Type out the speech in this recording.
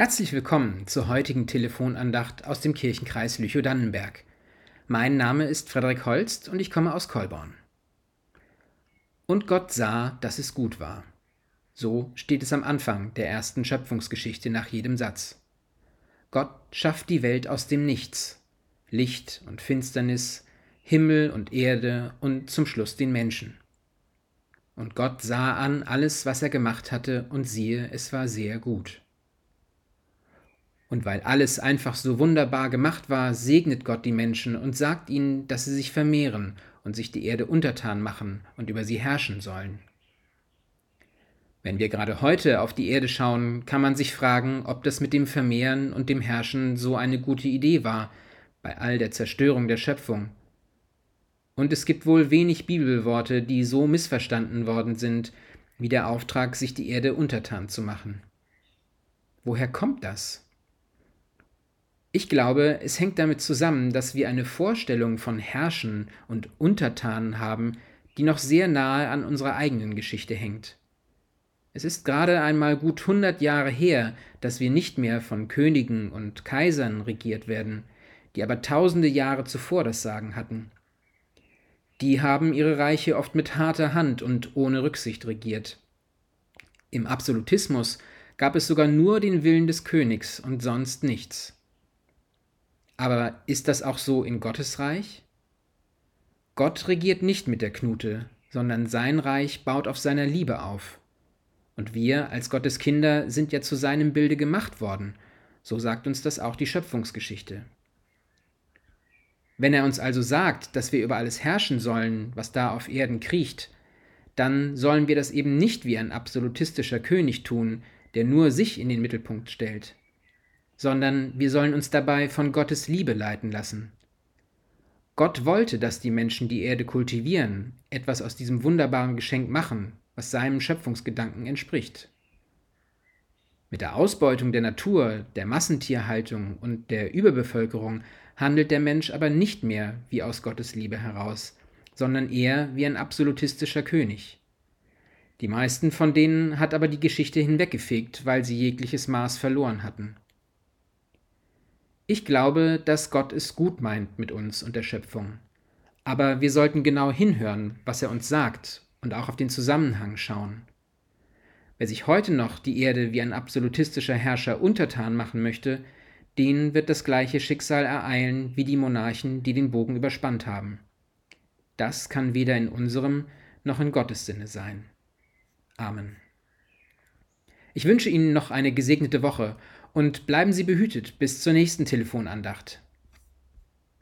Herzlich willkommen zur heutigen Telefonandacht aus dem Kirchenkreis Lüchow-Dannenberg. Mein Name ist Frederik Holst und ich komme aus Kolborn. Und Gott sah, dass es gut war. So steht es am Anfang der ersten Schöpfungsgeschichte nach jedem Satz. Gott schafft die Welt aus dem Nichts, Licht und Finsternis, Himmel und Erde und zum Schluss den Menschen. Und Gott sah an alles, was er gemacht hatte, und siehe, es war sehr gut. Und weil alles einfach so wunderbar gemacht war, segnet Gott die Menschen und sagt ihnen, dass sie sich vermehren und sich die Erde untertan machen und über sie herrschen sollen. Wenn wir gerade heute auf die Erde schauen, kann man sich fragen, ob das mit dem Vermehren und dem Herrschen so eine gute Idee war, bei all der Zerstörung der Schöpfung. Und es gibt wohl wenig Bibelworte, die so missverstanden worden sind, wie der Auftrag, sich die Erde untertan zu machen. Woher kommt das? Ich glaube, es hängt damit zusammen, dass wir eine Vorstellung von Herrschen und Untertanen haben, die noch sehr nahe an unserer eigenen Geschichte hängt. Es ist gerade einmal gut hundert Jahre her, dass wir nicht mehr von Königen und Kaisern regiert werden, die aber tausende Jahre zuvor das Sagen hatten. Die haben ihre Reiche oft mit harter Hand und ohne Rücksicht regiert. Im Absolutismus gab es sogar nur den Willen des Königs und sonst nichts. Aber ist das auch so in Gottes Reich? Gott regiert nicht mit der Knute, sondern sein Reich baut auf seiner Liebe auf. Und wir als Gottes Kinder sind ja zu seinem Bilde gemacht worden, so sagt uns das auch die Schöpfungsgeschichte. Wenn er uns also sagt, dass wir über alles herrschen sollen, was da auf Erden kriecht, dann sollen wir das eben nicht wie ein absolutistischer König tun, der nur sich in den Mittelpunkt stellt sondern wir sollen uns dabei von Gottes Liebe leiten lassen. Gott wollte, dass die Menschen die Erde kultivieren, etwas aus diesem wunderbaren Geschenk machen, was seinem Schöpfungsgedanken entspricht. Mit der Ausbeutung der Natur, der Massentierhaltung und der Überbevölkerung handelt der Mensch aber nicht mehr wie aus Gottes Liebe heraus, sondern eher wie ein absolutistischer König. Die meisten von denen hat aber die Geschichte hinweggefegt, weil sie jegliches Maß verloren hatten. Ich glaube, dass Gott es gut meint mit uns und der Schöpfung. Aber wir sollten genau hinhören, was er uns sagt und auch auf den Zusammenhang schauen. Wer sich heute noch die Erde wie ein absolutistischer Herrscher untertan machen möchte, den wird das gleiche Schicksal ereilen wie die Monarchen, die den Bogen überspannt haben. Das kann weder in unserem noch in Gottes Sinne sein. Amen. Ich wünsche Ihnen noch eine gesegnete Woche und bleiben Sie behütet bis zur nächsten Telefonandacht.